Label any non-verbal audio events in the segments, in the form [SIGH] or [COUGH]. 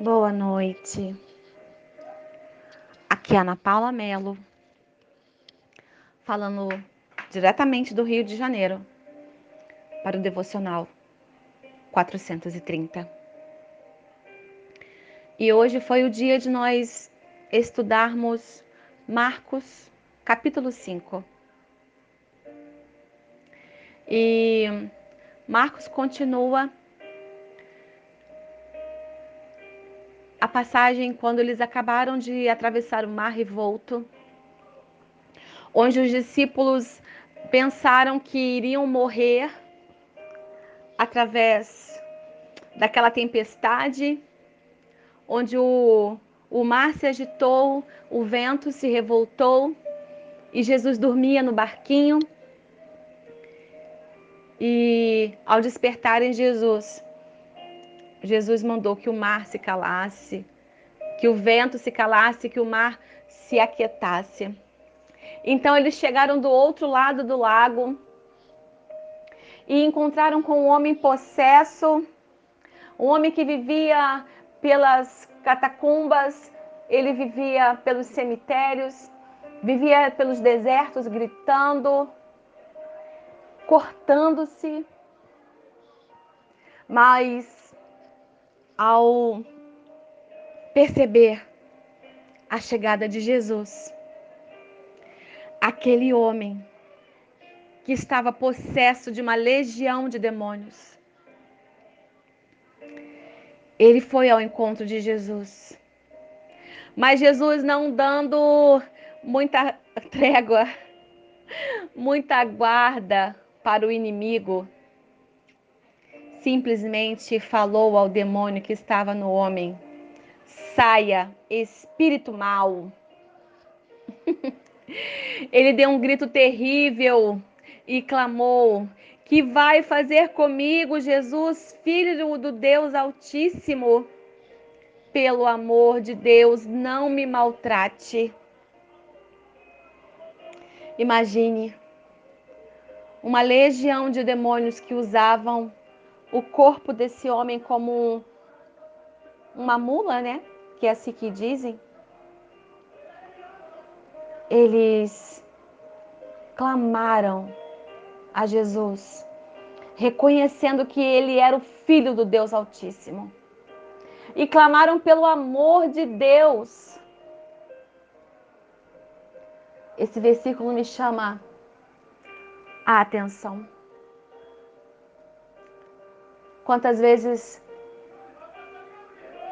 Boa noite. Aqui é Ana Paula Melo, falando diretamente do Rio de Janeiro para o devocional 430. E hoje foi o dia de nós estudarmos Marcos, capítulo 5. E Marcos continua passagem quando eles acabaram de atravessar o mar revolto, onde os discípulos pensaram que iriam morrer através daquela tempestade, onde o, o mar se agitou, o vento se revoltou e Jesus dormia no barquinho. E ao despertarem Jesus, Jesus mandou que o mar se calasse, que o vento se calasse, que o mar se aquietasse. Então eles chegaram do outro lado do lago e encontraram com um homem possesso, um homem que vivia pelas catacumbas, ele vivia pelos cemitérios, vivia pelos desertos gritando, cortando-se. Mas ao perceber a chegada de Jesus, aquele homem que estava possesso de uma legião de demônios, ele foi ao encontro de Jesus. Mas Jesus não dando muita trégua, [LAUGHS] muita guarda para o inimigo, simplesmente falou ao demônio que estava no homem: saia, espírito mau. [LAUGHS] Ele deu um grito terrível e clamou: Que vai fazer comigo, Jesus, filho do Deus Altíssimo? Pelo amor de Deus, não me maltrate. Imagine uma legião de demônios que usavam o corpo desse homem como um, uma mula, né? Que é assim que dizem. Eles clamaram a Jesus, reconhecendo que ele era o filho do Deus Altíssimo. E clamaram pelo amor de Deus. Esse versículo me chama a atenção. Quantas vezes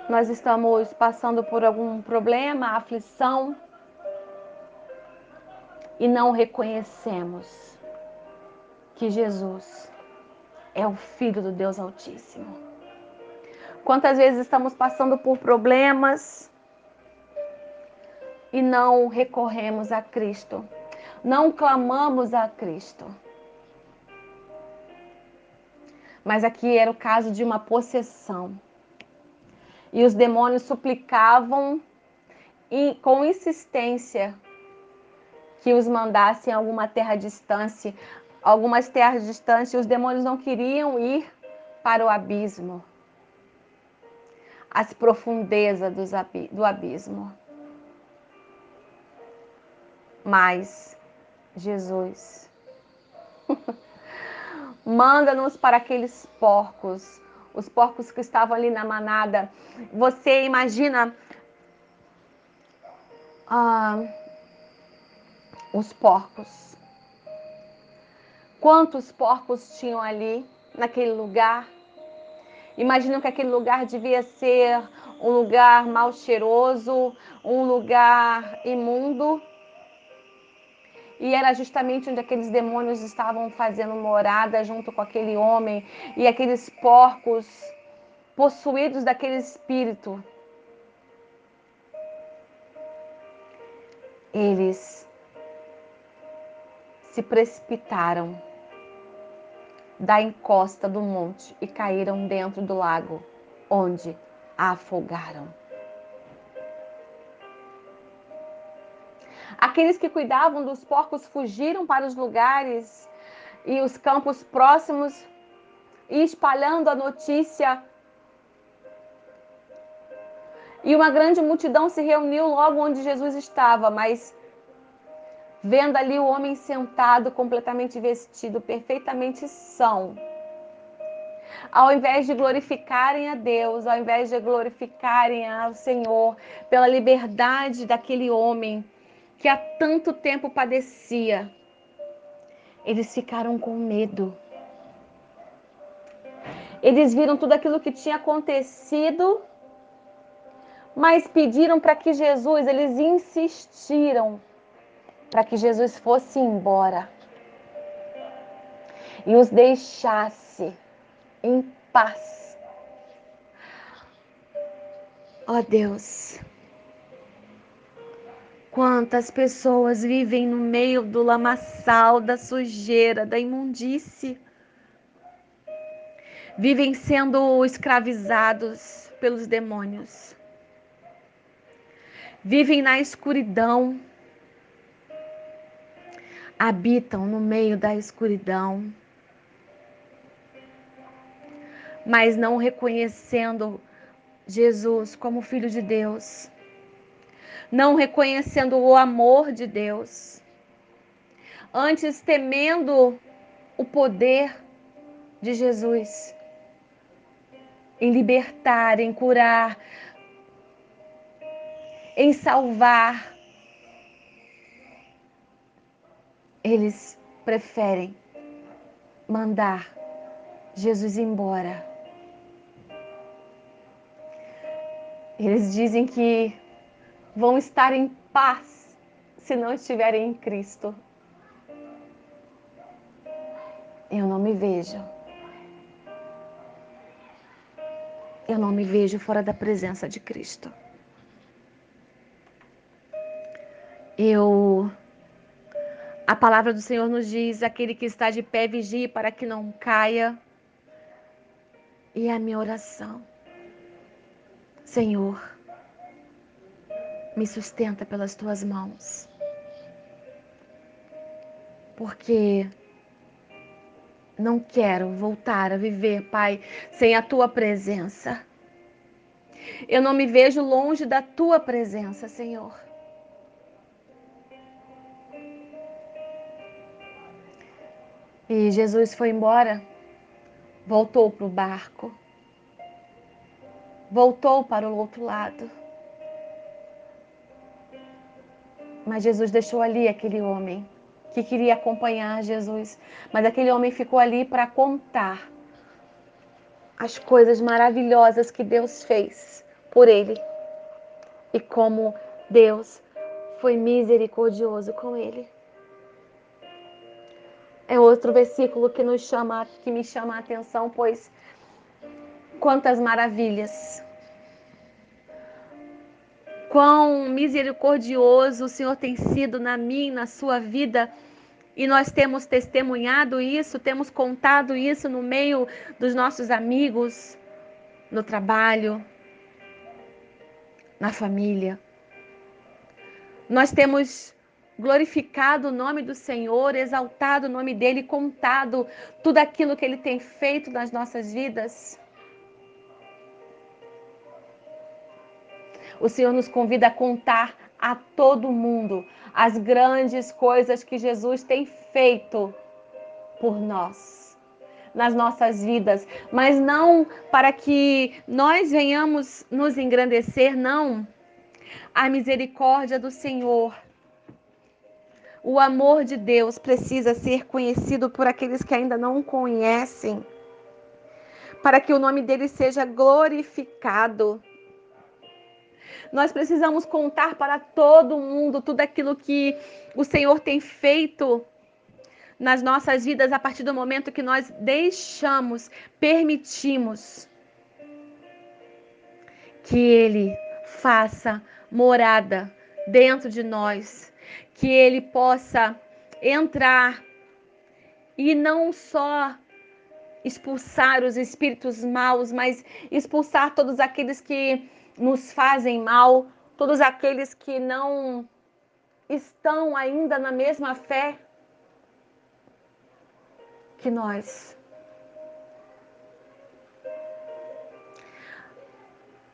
nós estamos passando por algum problema, aflição e não reconhecemos que Jesus é o Filho do Deus Altíssimo. Quantas vezes estamos passando por problemas e não recorremos a Cristo, não clamamos a Cristo. Mas aqui era o caso de uma possessão. E os demônios suplicavam com insistência que os mandassem a alguma terra distante, algumas terras distantes, os demônios não queriam ir para o abismo, as profundezas do abismo. Mas Jesus [LAUGHS] Manda-nos para aqueles porcos, os porcos que estavam ali na manada. Você imagina ah, os porcos. Quantos porcos tinham ali naquele lugar? Imaginam que aquele lugar devia ser um lugar mal cheiroso, um lugar imundo. E era justamente onde aqueles demônios estavam fazendo morada junto com aquele homem e aqueles porcos possuídos daquele espírito. Eles se precipitaram da encosta do monte e caíram dentro do lago, onde afogaram. Aqueles que cuidavam dos porcos fugiram para os lugares e os campos próximos e espalhando a notícia. E uma grande multidão se reuniu logo onde Jesus estava, mas vendo ali o homem sentado, completamente vestido, perfeitamente são, ao invés de glorificarem a Deus, ao invés de glorificarem ao Senhor pela liberdade daquele homem que há tanto tempo padecia, eles ficaram com medo. Eles viram tudo aquilo que tinha acontecido, mas pediram para que Jesus, eles insistiram para que Jesus fosse embora e os deixasse em paz. Ó oh Deus, quantas pessoas vivem no meio do lamaçal, da sujeira, da imundície, vivem sendo escravizados pelos demônios, vivem na escuridão, habitam no meio da escuridão. Mas não reconhecendo Jesus como Filho de Deus, não reconhecendo o amor de Deus, antes temendo o poder de Jesus em libertar, em curar, em salvar. Eles preferem mandar Jesus embora Eles dizem que vão estar em paz se não estiverem em Cristo. Eu não me vejo. Eu não me vejo fora da presença de Cristo. Eu a palavra do Senhor nos diz: aquele que está de pé vigie para que não caia. E é a minha oração Senhor, me sustenta pelas tuas mãos, porque não quero voltar a viver, Pai, sem a tua presença. Eu não me vejo longe da tua presença, Senhor. E Jesus foi embora, voltou para o barco voltou para o outro lado. Mas Jesus deixou ali aquele homem que queria acompanhar Jesus. Mas aquele homem ficou ali para contar as coisas maravilhosas que Deus fez por ele e como Deus foi misericordioso com ele. É outro versículo que nos chama, que me chama a atenção, pois quantas maravilhas. Quão misericordioso o Senhor tem sido na e na sua vida. E nós temos testemunhado isso, temos contado isso no meio dos nossos amigos, no trabalho, na família. Nós temos glorificado o nome do Senhor, exaltado o nome dele, contado tudo aquilo que ele tem feito nas nossas vidas. O Senhor nos convida a contar a todo mundo as grandes coisas que Jesus tem feito por nós, nas nossas vidas, mas não para que nós venhamos nos engrandecer, não. A misericórdia do Senhor, o amor de Deus precisa ser conhecido por aqueles que ainda não o conhecem, para que o nome dele seja glorificado. Nós precisamos contar para todo mundo tudo aquilo que o Senhor tem feito nas nossas vidas a partir do momento que nós deixamos, permitimos que Ele faça morada dentro de nós, que Ele possa entrar e não só expulsar os espíritos maus, mas expulsar todos aqueles que nos fazem mal, todos aqueles que não estão ainda na mesma fé que nós.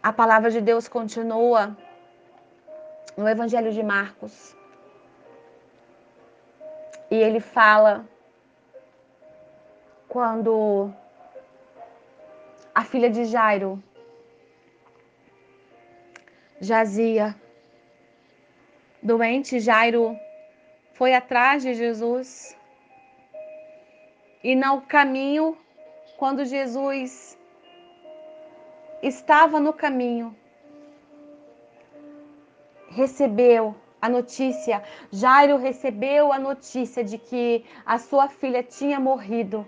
A palavra de Deus continua no Evangelho de Marcos. E ele fala quando a filha de Jairo jazia doente, Jairo foi atrás de Jesus. E no caminho, quando Jesus estava no caminho, recebeu a notícia, Jairo recebeu a notícia de que a sua filha tinha morrido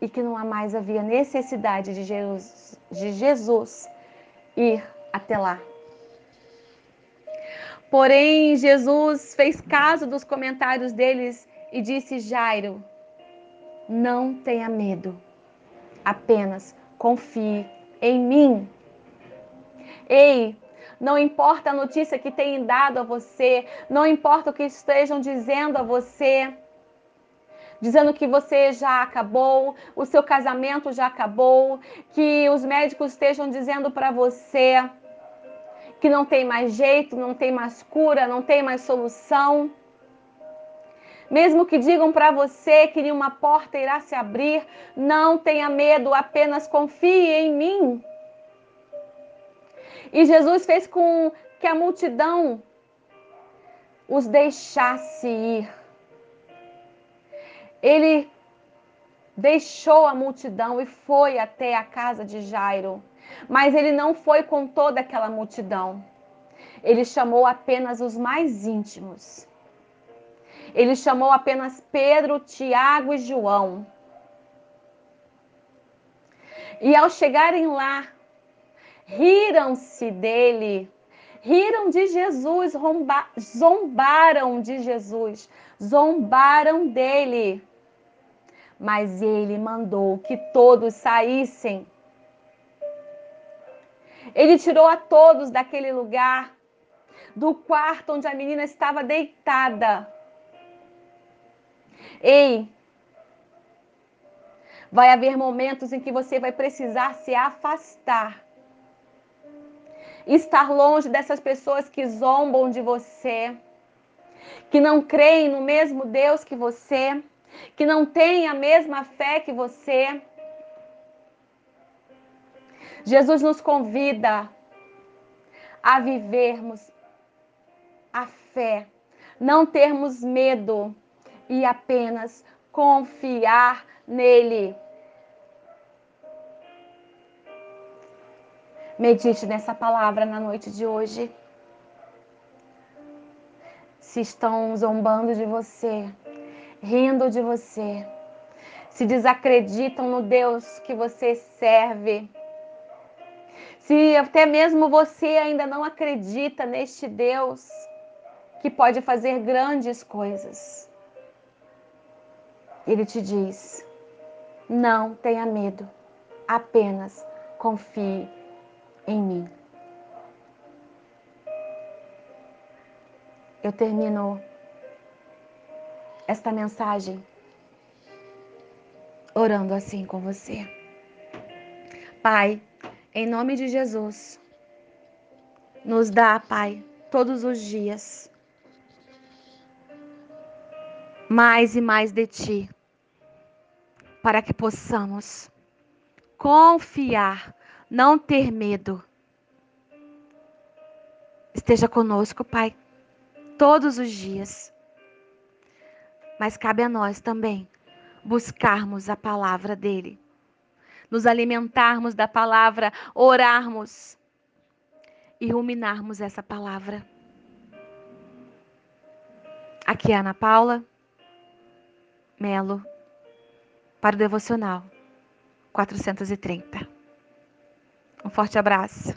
e que não há mais havia necessidade de Jesus, de Jesus ir até lá. Porém, Jesus fez caso dos comentários deles e disse: Jairo, não tenha medo, apenas confie em mim. Ei, não importa a notícia que tenham dado a você, não importa o que estejam dizendo a você, dizendo que você já acabou, o seu casamento já acabou, que os médicos estejam dizendo para você que não tem mais jeito, não tem mais cura, não tem mais solução. Mesmo que digam para você que nenhuma porta irá se abrir, não tenha medo, apenas confie em mim. E Jesus fez com que a multidão os deixasse ir. Ele deixou a multidão e foi até a casa de Jairo. Mas ele não foi com toda aquela multidão. Ele chamou apenas os mais íntimos. Ele chamou apenas Pedro, Tiago e João. E ao chegarem lá, riram-se dele, riram de Jesus, zombaram de Jesus, zombaram dele. Mas ele mandou que todos saíssem. Ele tirou a todos daquele lugar, do quarto onde a menina estava deitada. Ei, vai haver momentos em que você vai precisar se afastar estar longe dessas pessoas que zombam de você, que não creem no mesmo Deus que você, que não têm a mesma fé que você. Jesus nos convida a vivermos a fé, não termos medo e apenas confiar nele. Medite nessa palavra na noite de hoje. Se estão zombando de você, rindo de você, se desacreditam no Deus que você serve, se até mesmo você ainda não acredita neste Deus que pode fazer grandes coisas, Ele te diz: não tenha medo, apenas confie em mim. Eu termino esta mensagem orando assim com você. Pai, em nome de Jesus, nos dá, Pai, todos os dias mais e mais de Ti, para que possamos confiar não ter medo. Esteja conosco, Pai, todos os dias. Mas cabe a nós também buscarmos a palavra dele, nos alimentarmos da palavra, orarmos e ruminarmos essa palavra. Aqui é Ana Paula Melo para o devocional 430. Um forte abraço.